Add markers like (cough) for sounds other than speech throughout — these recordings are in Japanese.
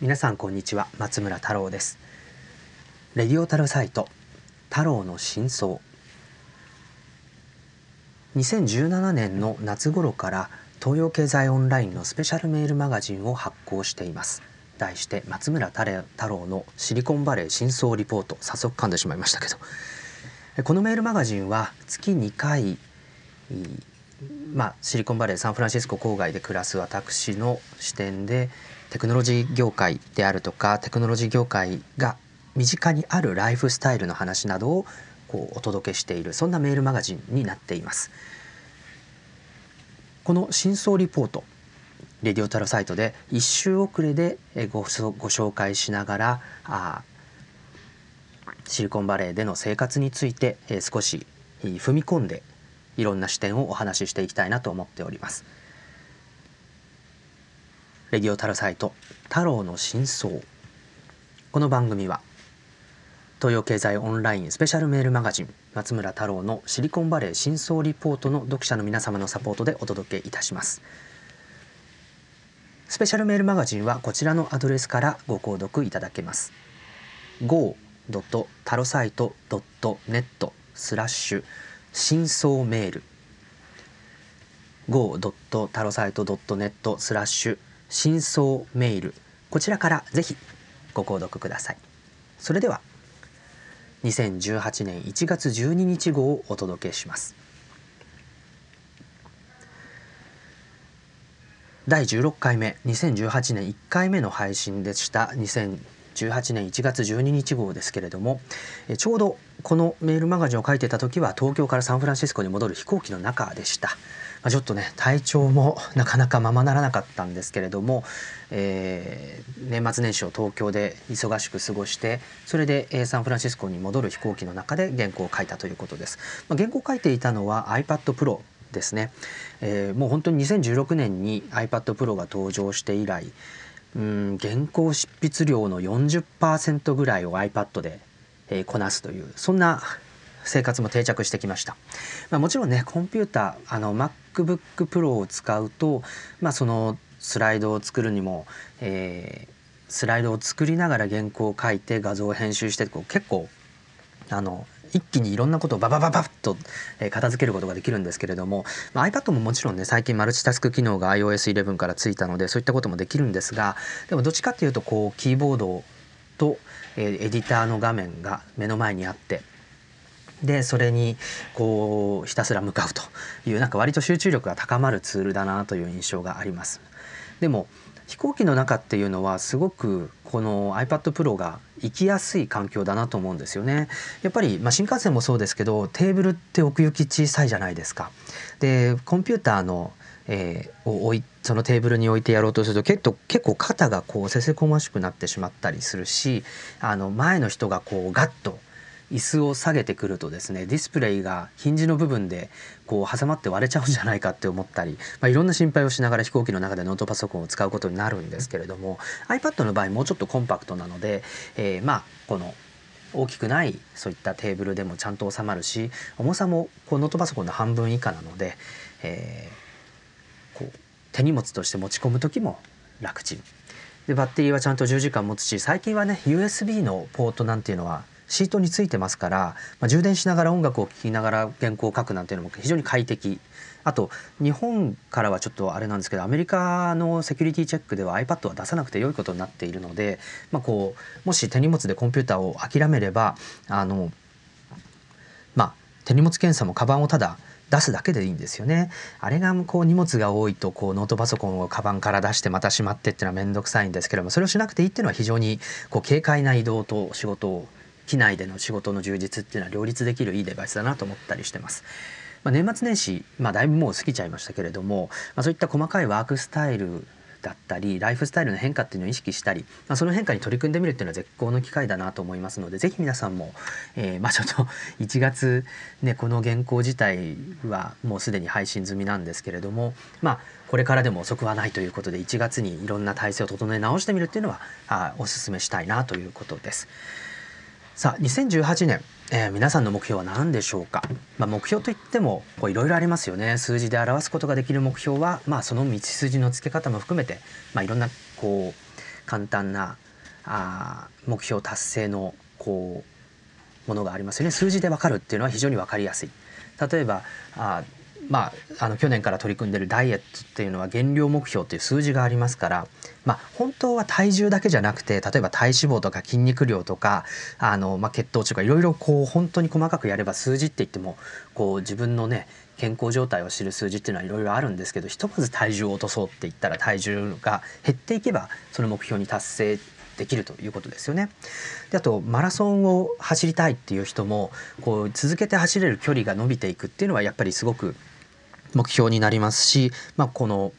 皆さんこんにちは松村太郎です。レディオタルサイト太郎の真相。2017年の夏頃から東洋経済オンラインのスペシャルメールマガジンを発行しています。題して松村太郎のシリコンバレー真相リポート。早速噛んでしまいましたけど。このメールマガジンは月2回まあ、シリコンバレーサンフランシスコ郊外で暮らす私の視点でテクノロジー業界であるとかテクノロジー業界が身近にあるライフスタイルの話などをこうお届けしているそんなメールマガジンになっています。この真相リポートレディオタロサイトで1週遅れでごご紹介しながらあシリコンバレーでの生活について少し踏み込んでいろんな視点をお話ししていきたいなと思っております。レディオタロサイト太郎の真相この番組は東洋経済オンラインスペシャルメールマガジン松村太郎のシリコンバレー真相リポートの読者の皆様のサポートでお届けいたしますスペシャルメールマガジンはこちらのアドレスからご購読いただけます go. タロサイト .net スラッシュ真相メール。go. タロサイト .net スラッシュ。真相メール。こちらからぜひご購読ください。それでは2018年1月12日号をお届けします。第16回目2018年1回目の配信でした。2018年1月12日号ですけれどもちょうどこのメールマガジンを書いてた時は東京からサンフランシスコに戻る飛行機の中でした。まあ、ちょっとね体調も (laughs) なかなかままならなかったんですけれども、えー、年末年始を東京で忙しく過ごしてそれで、えー、サンフランシスコに戻る飛行機の中で原稿を書いたということです。まあ、原稿を書いていたのは iPad Pro ですね、えー、もう本当に2016年に iPad Pro が登場して以来うん原稿執筆量の40%ぐらいを iPad で、えー、こなすというそんな生活も定着してきました、まあ、もちろんねコンピューターあの MacBook Pro を使うと、まあ、そのスライドを作るにも、えー、スライドを作りながら原稿を書いて画像を編集してこう結構あの一気にいろんなことをババババッと片付けることができるんですけれども、まあ、iPad ももちろんね最近マルチタスク機能が iOS11 からついたのでそういったこともできるんですがでもどっちかっていうとこうキーボードと、エディターの画面が目の前にあってでそれにこうひたすら向かうというなんか割と集中力が高まるツールだなという印象があります。でも飛行機の中っていうのはすごくこの iPad Pro が行きやすい環境だなと思うんですよね。やっぱり、まあ、新幹線もそうですけどテーブルって奥行き小さいじゃないですか。でコンピューターの、えー、を置いそのテーブルに置いてやろうとすると結構結構肩がこうせせこましくなってしまったりするしあの前の人がこうガッと椅子を下げてくるとですねディスプレイがヒンジの部分でこう挟まって割れちゃうんじゃないかって思ったり、まあ、いろんな心配をしながら飛行機の中でノートパソコンを使うことになるんですけれども iPad の場合もうちょっとコンパクトなので、えー、まあこの大きくないそういったテーブルでもちゃんと収まるし重さもこうノートパソコンの半分以下なので、えー、こう手荷物として持ち込む時も楽ちん。でバッテリーはちゃんと10時間持つし最近はね USB のポートなんていうのはシートについてますから、まあ、充電しながら音楽を聴きながら原稿を書くなんていうのも非常に快適あと日本からはちょっとあれなんですけどアメリカのセキュリティチェックでは iPad は出さなくて良いことになっているので、まあ、こうもし手荷物でコンピューターを諦めればあの、まあ、手荷物検査もカバンをただ出すだけでいいんですよね。あれがこう荷物が多いとこうノートパソコンをカバンから出してまたしまってっていうのは面倒くさいんですけどもそれをしなくていいっていうのは非常にこう軽快な移動と仕事を機内での仕事の充実っていうのは両立できるいいデバイスだなと思ったりしてます。まあ、年末年始、まあ、だいぶもう過ぎちゃいましたけれども、まあ、そういった細かいワークスタイルだったりライフスタイルの変化っていうのを意識したり、まあ、その変化に取り組んでみるっていうのは絶好の機会だなと思いますので是非皆さんも、えー、(laughs) まあちょっと1月ねこの原稿自体はもうすでに配信済みなんですけれどもまあこれからでも遅くはないということで1月にいろんな体制を整え直してみるっていうのはあおすすめしたいなということです。さあ2018年、えー、皆さんの目標は何でしょうか、まあ、目標といってもいろいろありますよね。数字で表すことができる目標は、まあ、その道筋のつけ方も含めて、まあ、いろんなこう簡単なあ目標達成のこうものがありますよね。数字で分かるっていうのは非常に分かりやすい。例えばあまあ、あの去年から取り組んでるダイエットっていうのは減量目標っていう数字がありますから、まあ、本当は体重だけじゃなくて例えば体脂肪とか筋肉量とかあの、まあ、血糖値とかいろいろこう本当に細かくやれば数字って言ってもこう自分のね健康状態を知る数字っていうのはいろいろあるんですけどひとまず体重を落とそうって言ったら体重が減っていけばその目標に達成できるということですよね。であとマラソンを走りたいっていう人もこう続けて走れる距離が伸びていくっていうのはやっぱりすごく目標になりますし、まあ、この、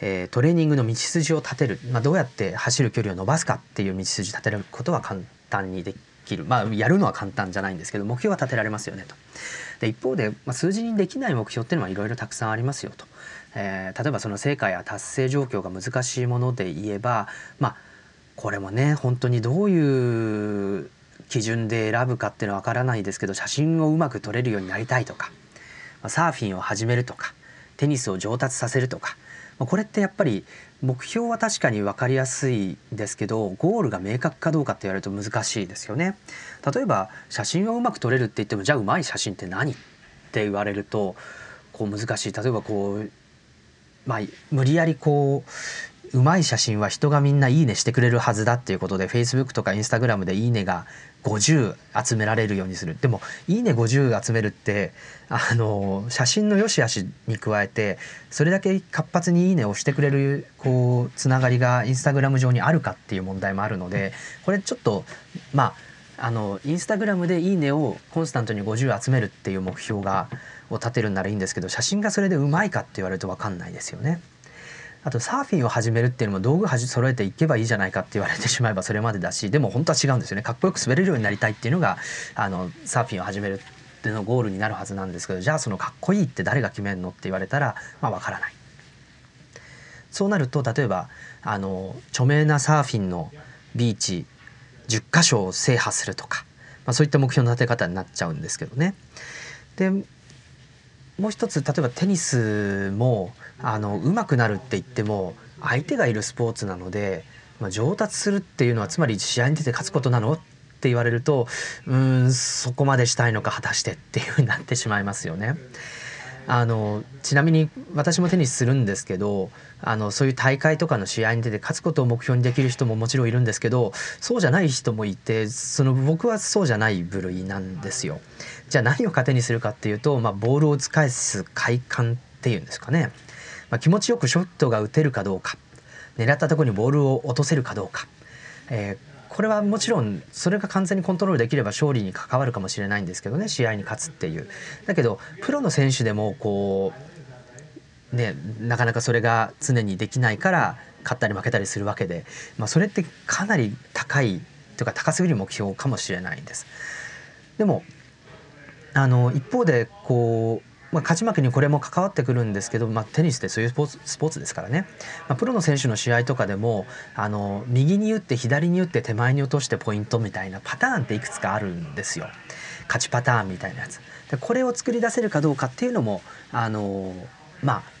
えー、トレーニングの道筋を立てる、まあ、どうやって走る距離を伸ばすかっていう道筋立てることは簡単にできる、まあ、やるのは簡単じゃないんですけど目標は立てられますよねと。で一方で、まあ、数字にできない目標っていうのはいろいろたくさんありますよと。えー、例えばその成果や達成状況が難しいもので言えばまあこれもね本当にどういう基準で選ぶかっていうのは分からないですけど写真をうまく撮れるようになりたいとかサーフィンを始めるとかテニスを上達させるとかこれってやっぱり目標は確かに分かりやすいですけどゴールが明確かどうかって言われると難しいですよね。例えば写真をうまく撮れるって言ってもじゃあうまい写真って何？って言われるとこう難しい例えばこうまあ無理やりこううまい写真は人がみんないいねしてくれるはずだっていうことで Facebook とか Instagram でいいねが50集められるようにするでも「いいね50」集めるってあの写真の良し悪しに加えてそれだけ活発に「いいね」をしてくれるこうつながりがインスタグラム上にあるかっていう問題もあるのでこれちょっとまああのインスタグラムで「いいね」をコンスタントに50集めるっていう目標がを立てるんならいいんですけど写真がそれでうまいかって言われると分かんないですよね。あとサーフィンを始めるっていうのも道具揃えていけばいいじゃないかって言われてしまえばそれまでだしでも本当は違うんですよねかっこよく滑れるようになりたいっていうのがあのサーフィンを始めるってのゴールになるはずなんですけどじゃあそのかっこいいって誰が決めるのって言われたらまあ分からない。そうなると例えばあの著名なサーフィンのビーチ10箇所を制覇するとか、まあ、そういった目標の立て方になっちゃうんですけどね。でもう一つ例えばテニスもあの上手くなるって言っても相手がいるスポーツなので、まあ、上達するっていうのはつまり試合に出て勝つことなのって言われるとうんそこまでしたいのか果たしてっていうふうになってしまいますよね。あのちなみに私もテニスするんですけどあのそういう大会とかの試合に出て勝つことを目標にできる人ももちろんいるんですけどそうじゃない人もいてその僕はそうじゃない部類なんですよ。じゃあ何を糧にするかっていうと、まあ、ボールを使いす快感っていうんですかね、まあ、気持ちよくショットが打てるかどうか。狙ったとこにボールを落とせるかどうか、えー、これはもちろんそれが完全にコントロールできれば勝利に関わるかもしれないんですけどね試合に勝つっていうだけどプロの選手でもこうねなかなかそれが常にできないから勝ったり負けたりするわけで、まあ、それってかなり高いというか高すぎる目標かもしれないんです。でもあの一方でこうまあ、勝ち負けにこれも関わってくるんですけど、まあ、テニスってそういうスポーツスポーツですからね、まあ、プロの選手の試合とかでもあの右に打って左に打って手前に落としてポイントみたいなパターンっていくつかあるんですよ勝ちパターンみたいなやつ。でこれを作り出せるかどうかっていうのもあのまあ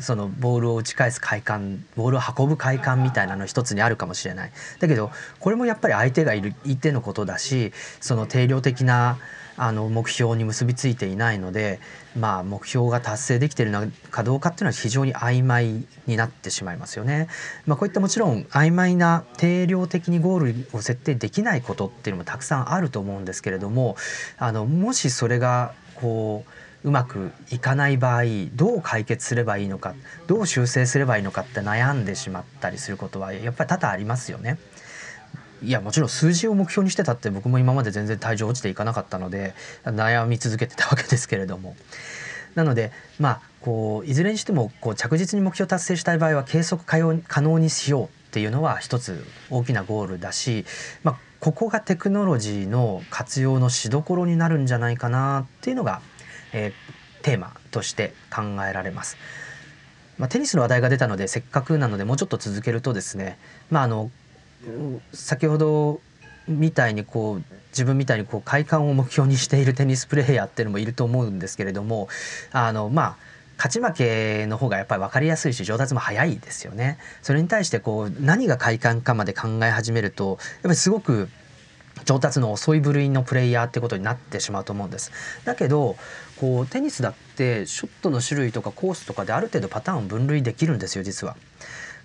そのボールを打ち返す快感ボールを運ぶ快感みたいなの一つにあるかもしれないだけどこれもやっぱり相手がいるいてのことだしその定量的なあの目標に結びついていないので、まあ、目標が達成できているのかどうかっていうのは非常に曖昧になってしまいますよね。まあ、こういったもちろん曖昧な定量的にゴールを設定できないことっていうのもたくさんあると思うんですけれどもあのもしそれがこううまくいかない場合どう解決すればいいのかどう修正すればいいのかって悩んでしまったりすることはやっぱり多々ありますよね。いやもちろん数字を目標にしてたって僕も今まで全然体重落ちていかなかったので悩み続けてたわけですけれどもなのでまあこういずれにしてもこう着実に目標達成したい場合は計測可能にしようっていうのは一つ大きなゴールだし、まあ、ここがテクノロジーの活用のしどころになるんじゃないかなっていうのが、えー、テーマとして考えられます。まあ、テニスの話題が出たのでせっかくなのでもうちょっと続けるとですね、まあ、あの先ほどみたいにこう自分みたいにこう快感を目標にしているテニスプレーヤーっていうのもいると思うんですけれどもあのまあ勝ち負けの方がやっぱり分かりやすいし上達も早いですよね。それに対してこう何が快感かまで考え始めるとやっぱりすごく上達の遅い部類のプレイヤーってことになってしまうと思うんです。だけどこうテニスだってショットの種類とかコースとかである程度パターンを分類できるんですよ実は。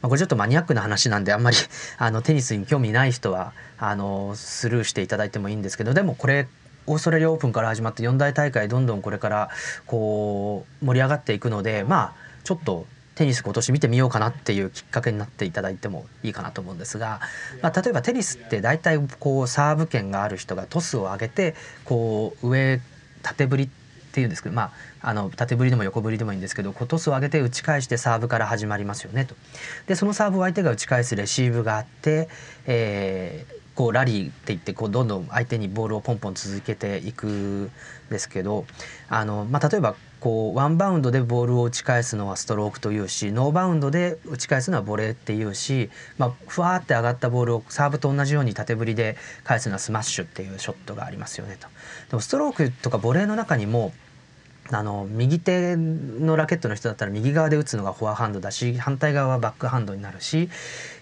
まあ、これちょっとマニアックな話なんであんまり (laughs) あのテニスに興味ない人はあのスルーしていただいてもいいんですけどでもこれオーストラリアオープンから始まって四大大会どんどんこれからこう盛り上がっていくのでまあちょっとテニス今年見てみようかなっていうきっかけになっていただいてもいいかなと思うんですが、まあ、例えばテニスって大体こうサーブ権がある人がトスを上げてこう上縦振りっていうんですけど、まあ、あの縦振りでも横振りでもいいんですけどトスを上げて打ち返してサーブから始まりますよねと。でそのサーブを相手が打ち返すレシーブがあって、えー、こうラリーって言ってこうどんどん相手にボールをポンポン続けていくんですけどあの、まあ、例えばこうワンバウンドでボールを打ち返すのはストロークというしノーバウンドで打ち返すのはボレーっていうし、まあ、ふわって上がったボールをサーブと同じように縦振りで返すのはスマッシュっていうショットがありますよねと。でもストロークとかボレーの中にもあの右手のラケットの人だったら右側で打つのがフォアハンドだし反対側はバックハンドになるし、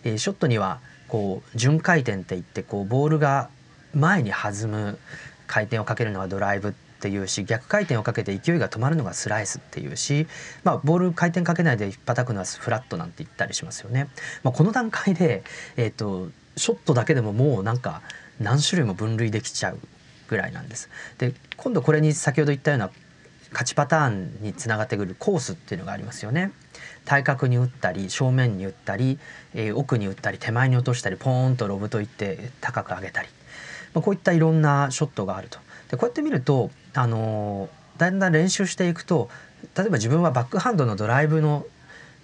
えー、ショットにはこう順回転っていってこうボールが前に弾む回転をかけるのがドライブってっていうし逆回転をかけて勢いが止まるのがスライスっていうし、まあ、ボール回転かけないで引っ叩くのはフラットなんて言ったりしますよね。まあ、この段階で、えーと、ショットだけでももうなんか何種類も分類できちゃうぐらいなんです。で今度これに先ほど言ったような勝ちパターンにつながってくるコースっていうのがありますよね。対角に打ったり正面に打ったり、えー、奥に打ったり手前に落としたりポーンとロブといって高く上げたり、まあ、こういったいろんなショットがあると。でこうやって見ると、あの、だんだん練習していくと例えば自分はバックハンドのドライブの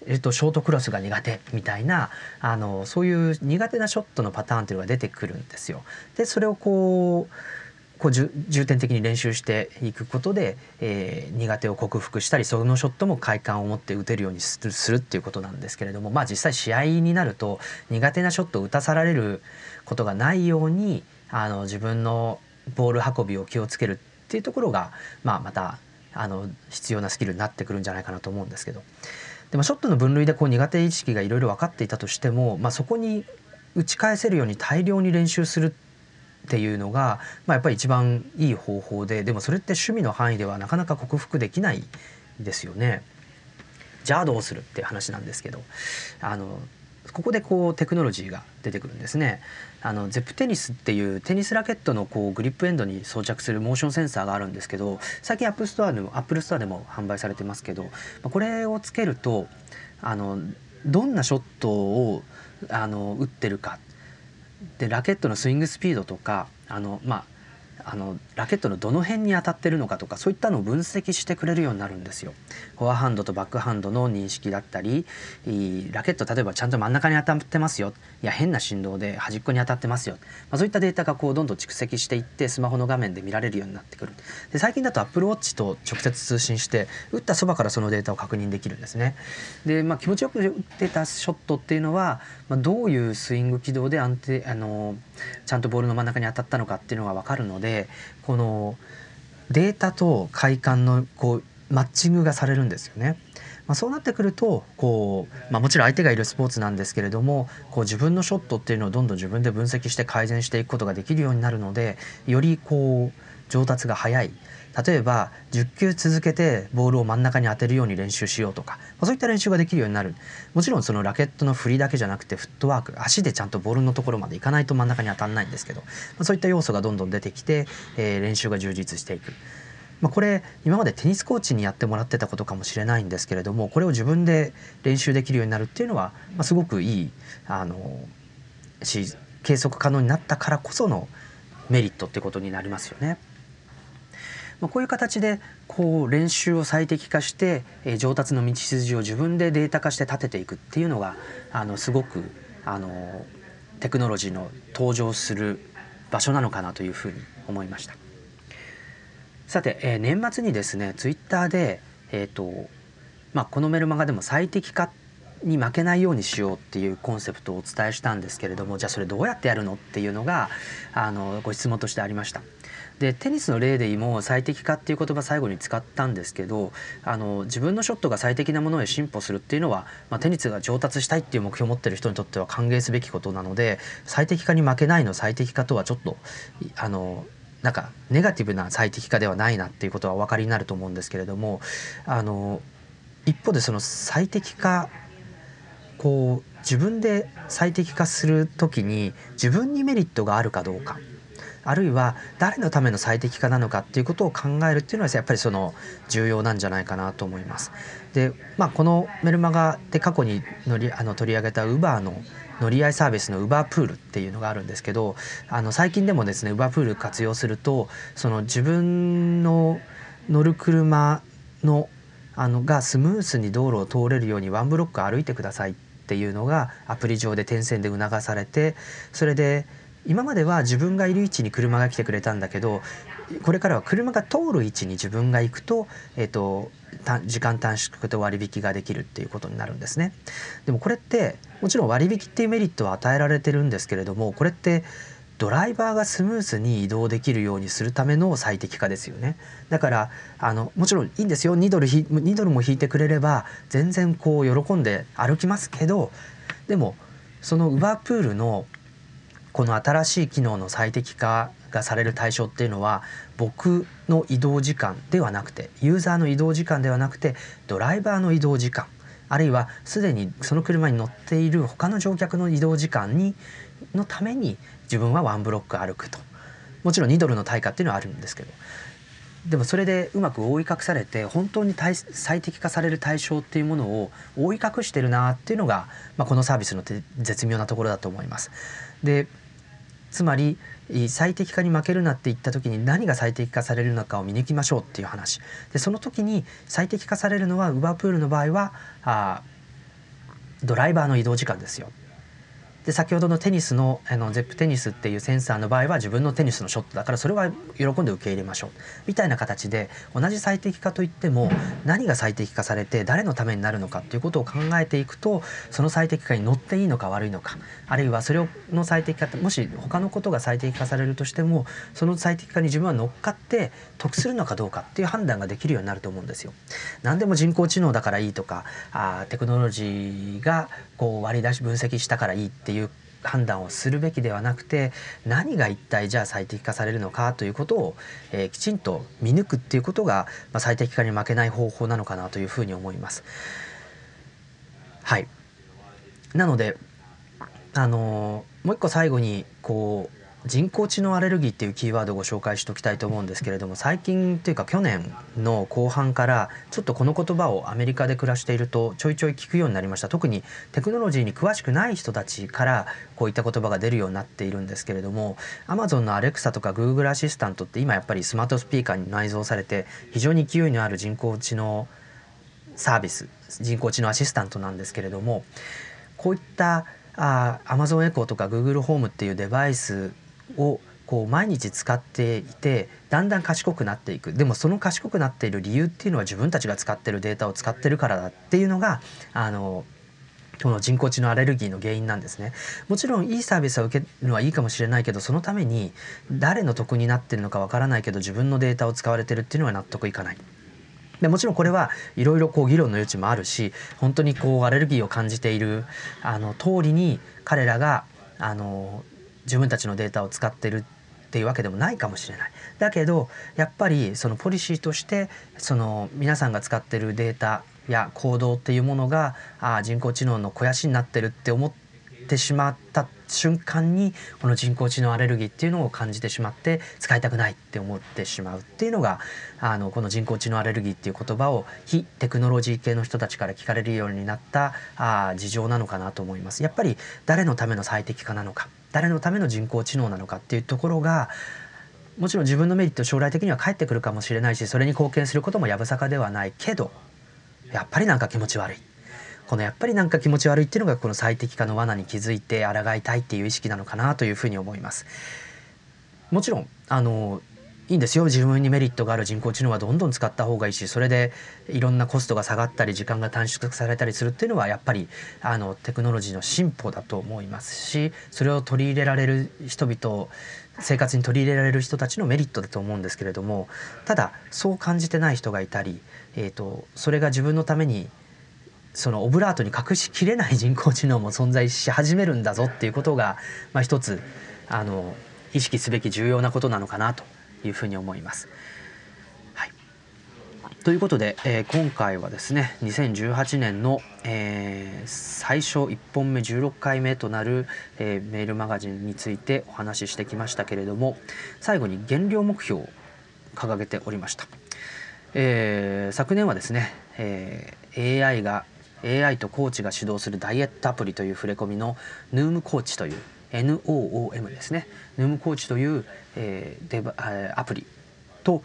えっと、ショートクロスが苦手みたいなあのそういう苦手なショットのパターンっていうのが出てくるんですよ。でそれをこうこう重点的に練習していくことで、えー、苦手を克服したりそのショットも快感を持って打てるようにするっていうことなんですけれどもまあ実際試合になると苦手なショットを打たされることがないようにあの自分のボール運びを気をつけるっていうところが、まあ、またあの必要なスキルになってくるんじゃないかなと思うんですけどでもショットの分類でこう苦手意識がいろいろ分かっていたとしても、まあ、そこに打ち返せるように大量に練習するっていうのが、まあ、やっぱり一番いい方法ででもそれって趣味の範囲ではなかなか克服できないですよね。じゃあどうするって話なんですけどあのここでこうテクノロジーが出てくるんですね。あの Zepp Tennis っていうテニスラケットのこうグリップエンドに装着するモーションセンサーがあるんですけど最近 App Store でも Apple Store でも販売されてますけどこれをつけるとあのどんなショットをあの打ってるかでラケットのスイングスピードとかあの、まあ、あのラケットのどの辺に当たってるのかとかそういったのを分析してくれるようになるんですよ。フォアハンドとバックハンドの認識だったりラケット例えばちゃんと真ん中に当たってますよいや変な振動で端っこに当たってますよ、まあ、そういったデータがこうどんどん蓄積していってスマホの画面で見られるようになってくるで最近だと Apple Watch と直接通信して打ったそばからそのデータを確認できるんですね。で、まあ、気持ちよく打ってたショットっていうのは、まあ、どういうスイング軌道で安定あのちゃんとボールの真ん中に当たったのかっていうのが分かるのでこのデータと快感のこうマッチングがされるんですよね。まあ、そうなってくるとこう、まあ、もちろん相手がいるスポーツなんですけれどもこう自分のショットっていうのをどんどん自分で分析して改善していくことができるようになるのでよりこう上達が早い例えば10球続けてボールを真ん中に当てるように練習しようとか、まあ、そういった練習ができるようになるもちろんそのラケットの振りだけじゃなくてフットワーク足でちゃんとボールのところまでいかないと真ん中に当たらないんですけど、まあ、そういった要素がどんどん出てきて、えー、練習が充実していく。まあ、これ今までテニスコーチにやってもらってたことかもしれないんですけれどもこれを自分で練習できるようになるっていうのは、ま、すごくいいあのし計測可能になったからこそのメリットってことになりますよね。まあ、こういう形でこう練習を最適化して、えー、上達の道筋を自分でデータ化して立てていくっていうのがあのすごくあのテクノロジーの登場する場所なのかなというふうに思いました。さて、えー、年末にですねツイッターで、えーとまあ、このメルマガでも最適化に負けないようにしようっていうコンセプトをお伝えしたんですけれどもじゃあそれどうやってやるのっていうのがあのご質問としてありました。でテニスの例でも最適化っていう言葉最後に使ったんですけどあの自分のショットが最適なものへ進歩するっていうのは、まあ、テニスが上達したいっていう目標を持ってる人にとっては歓迎すべきことなので最適化に負けないの最適化とはちょっとあのなんかネガティブな最適化ではないなっていうことはお分かりになると思うんですけれどもあの一方でその最適化こう自分で最適化する時に自分にメリットがあるかどうか。あるいは誰のための最適化なのかっていうことを考えるっていうのはやっぱりその重要なんじゃないかなと思います。で、まあ、このメルマガで過去に乗りあの取り上げた Uber の乗り合いサービスの Uber プールっていうのがあるんですけどあの最近でもですね Uber プール活用するとその自分の乗る車のあのがスムースに道路を通れるようにワンブロック歩いてくださいっていうのがアプリ上で点線で促されてそれで今までは自分がいる位置に車が来てくれたんだけどこれからは車が通る位置に自分が行くと,、えーと、時間短縮と割引ができるっていうことになるんですね。でもこれってもちろん割引っていうメリットは与えられてるんですけれどもこれってドライバーがスムーズに移動できるようにするための最適化ですよねだからあのもちろんいいんですよ2ドル2ドルも引いてくれれば全然こう喜んで歩きますけどでもそのウバープールのこの新しい機能の最適化がされる対象っていうのは僕の移動時間ではなくてユーザーの移動時間ではなくてドライバーの移動時間。あるいはすでにその車に乗っている他の乗客の移動時間にのために自分はワンブロック歩くと。もちろん2ドルの対価っていうのはあるんですけど。でもそれでうまく覆い隠されて本当に最適化される対象っていうものを覆い隠してるなっていうのが、まあ、このサービスの絶妙なところだと思います。でつまり最適化に負けるなって言った時に何が最適化されるのかを見抜きましょうっていう話。でその時に最適化されるのはウバープールの場合はあドライバーの移動時間ですよ。で先ほどのテニスのあのゼップテニスっていうセンサーの場合は自分のテニスのショットだからそれは喜んで受け入れましょうみたいな形で同じ最適化といっても何が最適化されて誰のためになるのかっていうことを考えていくとその最適化に乗っていいのか悪いのかあるいはそれの最適化もし他のことが最適化されるとしてもその最適化に自分は乗っかって得するのかどうかっていう判断ができるようになると思うんですよ。何でも人工知能だからいいとかあテクノロジーがこう割り出し分析したからいいっていう判断をするべきではなくて何が一体じゃあ最適化されるのかということを、えー、きちんと見抜くっていうことが、まあ、最適化に負けない方法なのかなというふうに思います。はいなのであのー、もう一個最後にこう人工知能アレルギーっていうキーワードをご紹介しておきたいと思うんですけれども最近というか去年の後半からちょっとこの言葉をアメリカで暮らしているとちょいちょい聞くようになりました。特にテクノロジーに詳しくない人たちからこういった言葉が出るようになっているんですけれども Amazon の Alexa とか Google アシスタントって今やっぱりスマートスピーカーに内蔵されて非常に勢いのある人工知能サービス人工知能アシスタントなんですけれどもこういったあ Amazon エコーとか Google ホームっていうデバイスをこう毎日使っていてだんだん賢くなっていく。でもその賢くなっている理由っていうのは自分たちが使ってるデータを使ってるからだっていうのがあのこの人工知能アレルギーの原因なんですね。もちろんいいサービスを受けるのはいいかもしれないけどそのために誰の得になってるのかわからないけど自分のデータを使われてるっていうのは納得いかない。でもちろんこれはいろいろこう議論の余地もあるし本当にこうアレルギーを感じているあの通りに彼らがあの自分たちのデータを使ってるっていうわけでもないかもしれない。だけどやっぱりそのポリシーとしてその皆さんが使ってるデータや行動っていうものがあ人工知能の肥やしになってるって思ってしまった瞬間にこの人工知能アレルギーっていうのを感じてしまって使いたくないって思ってしまうっていうのがあのこの人工知能アレルギーっていう言葉を非テクノロジー系の人たちから聞かれるようになったあ事情なのかなと思います。やっぱり誰のための最適化なのか誰のための人工知能なのかっていうところがもちろん自分のメリット将来的には返ってくるかもしれないしそれに貢献することもやぶさかではないけどやっぱりなんか気持ち悪いこのやっぱりなんか気持ち悪いっていうのがこの最適化の罠に気づいて抗いたいっていう意識なのかなというふうに思います。もちろんあのいいんですよ自分にメリットがある人工知能はどんどん使った方がいいしそれでいろんなコストが下がったり時間が短縮されたりするっていうのはやっぱりあのテクノロジーの進歩だと思いますしそれを取り入れられる人々生活に取り入れられる人たちのメリットだと思うんですけれどもただそう感じてない人がいたり、えーと、それが自分のためにそのオブラートに隠しきれない人工知能も存在し始めるんだぞっていうことが、まあ、一つあの意識すべき重要なことなのかなというふうに思います。はい、ということで、えー、今回はですね2018年の、えー、最初1本目16回目となる、えー、メールマガジンについてお話ししてきましたけれども最後に減量目標を掲げておりました。えー、昨年はですね、えー、AI が AI とコーチが指導するダイエットアプリという触れ込みの Noom コーチという NOOM ですね。Noom コーチという、えー、デバアプリと、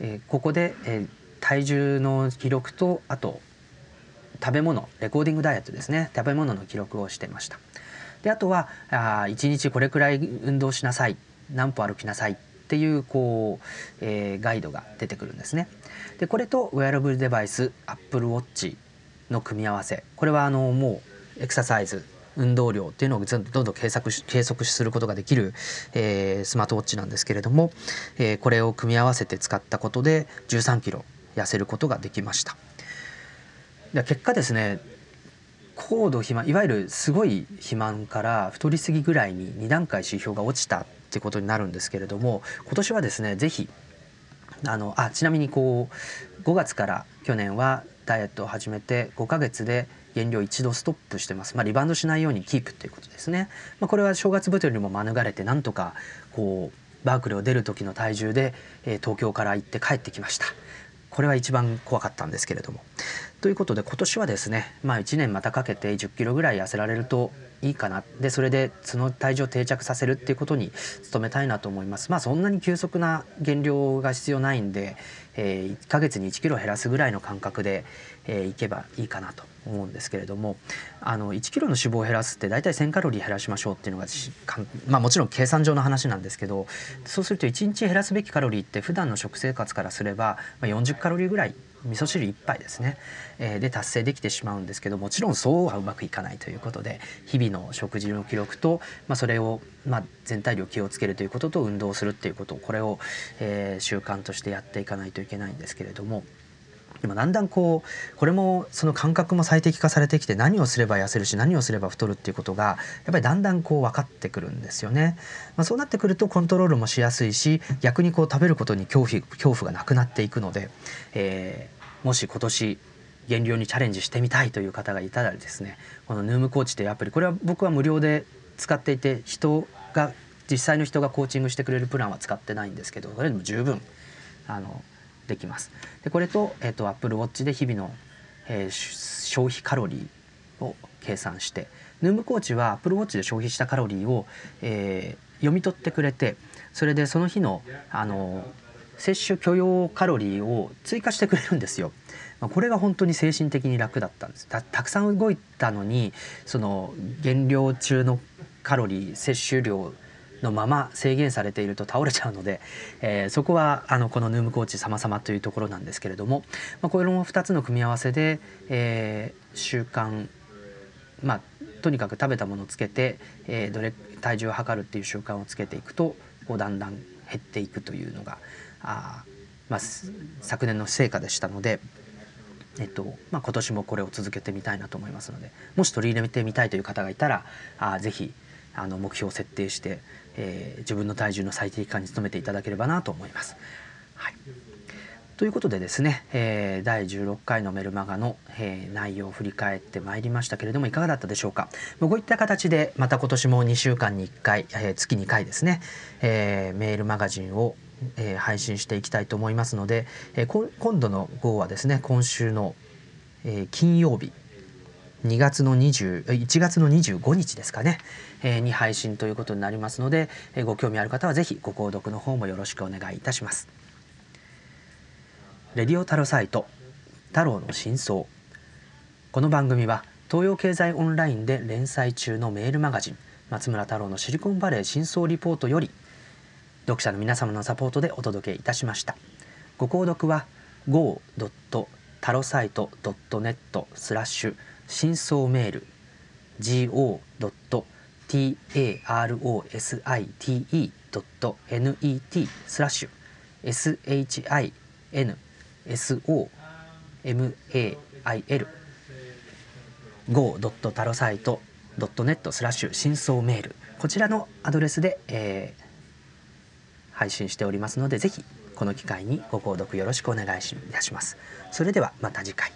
えー、ここで、えー、体重の記録とあと食べ物レコーディングダイエットですね。食べ物の記録をしてました。であとはあ1日これくらい運動しなさい。何歩歩きなさいっていうこう、えー、ガイドが出てくるんですね。でこれとウェアラブルデバイス Apple Watch の組み合わせこれはあのもうエクササイズ運動量っていうのをどんどん計測し計測することができる、えー、スマートウォッチなんですけれども、えー、これを組み合わせて使ったことで13キロ痩せることができました。で結果ですね高度肥満いわゆるすごい肥満から太りすぎぐらいに2段階指標が落ちたってことになるんですけれども今年はですね是非あのあちなみにこう5月から去年はダイエットを始めて5ヶ月で減量一度ストップしてます、まあ、リバウンドしないようにキープということですね、まあ、これは正月太りも免れてなんとかこうバークレーを出る時の体重で、えー、東京から行って帰ってきました。これは一番怖かったんですけれども。ということで今年はですね、まあ、1年またかけて1 0キロぐらい痩せられるといいかな。でそれでその体重を定着させるっていうことに努めたいなと思います。まあそんなに急速な減量が必要ないんで、えー、1ヶ月に1キロ減らすぐらいの感覚で、えー、いけばいいかなと思うんですけれどもあの1キロの脂肪を減らすって大体1,000カロリー減らしましょうっていうのがまあもちろん計算上の話なんですけどそうすると1日減らすべきカロリーって普段の食生活からすれば、まあ、40カロリーぐらい味噌汁1杯ですね、えー、で達成できてしまうんですけどもちろんそうはうまくいかないということで日々の食事の記録と、まあ、それを、まあ、全体量気をつけるということと運動するっていうことこれを、えー、習慣としてやっていかないといけないんですけれども。でもだんだんこうこれもその感覚も最適化されてきて何をすれば痩せるし何をすれば太るっていうことがやっぱりだんだんこう分かってくるんですよね。まあ、そうなってくるとコントロールもしやすいし逆にこう食べることに恐怖恐怖がなくなっていくので、えもし今年減量にチャレンジしてみたいという方がいたらですねこのヌームコーチというアプリこれは僕は無料で使っていて人が実際の人がコーチングしてくれるプランは使ってないんですけどそれでも十分あのできます。でこれと,、えーと、Apple Watch で日々の、えー、消費カロリーを計算してヌームコーチは Apple Watch で消費したカロリーを、えー、読み取ってくれてそれでその日のあの摂取許容カロリーを追加してくれるんですよ。これが本当に精神的に楽だったんですたくさん動いたのにその減量中のカロリー摂取量のまま制限されていると倒れちゃうので、えー、そこはあのこのヌームコーチ様々というところなんですけれども、まあ、これも2つの組み合わせで、えー、習慣まあとにかく食べたものをつけて、えー、どれ体重を測るっていう習慣をつけていくとこうだんだん減っていくというのがあ、まあ、昨年の成果でしたので、えっとまあ、今年もこれを続けてみたいなと思いますのでもし取り入れてみたいという方がいたらあぜひあの目標を設定して、えー、自分の体重の最適化に努めていただければなと思います。はいということでですね、えー、第16回のメルマガの、えー、内容を振り返ってまいりましたけれどもいかがだったでしょうか？こういった形でまた今年も2週間に1回、えー、月2回ですね、えメールマガジンをえ、配信していきたいと思いますので、え、今度の号はですね今週の、え、金曜日2月の20 1月の25日ですかね、えー、に配信ということになりますので、えー、ご興味ある方は是非ご購読の方もよろしくお願いいたします。レディオタロサイト太郎の真相この番組は東洋経済オンラインで連載中のメールマガジン松村太郎のシリコンバレー真相リポートより読者の皆様のサポートでお届けいたしましたご購読は go. タロサイト .net スラッシュ真相メール go.tarosite.net スラッシュ SHINSOMAIL go.tarosite.net スラッシュ真相メールこちらのアドレスで、えー、配信しておりますのでぜひこの機会にご購読よろしくお願いいたします。それではまた次回。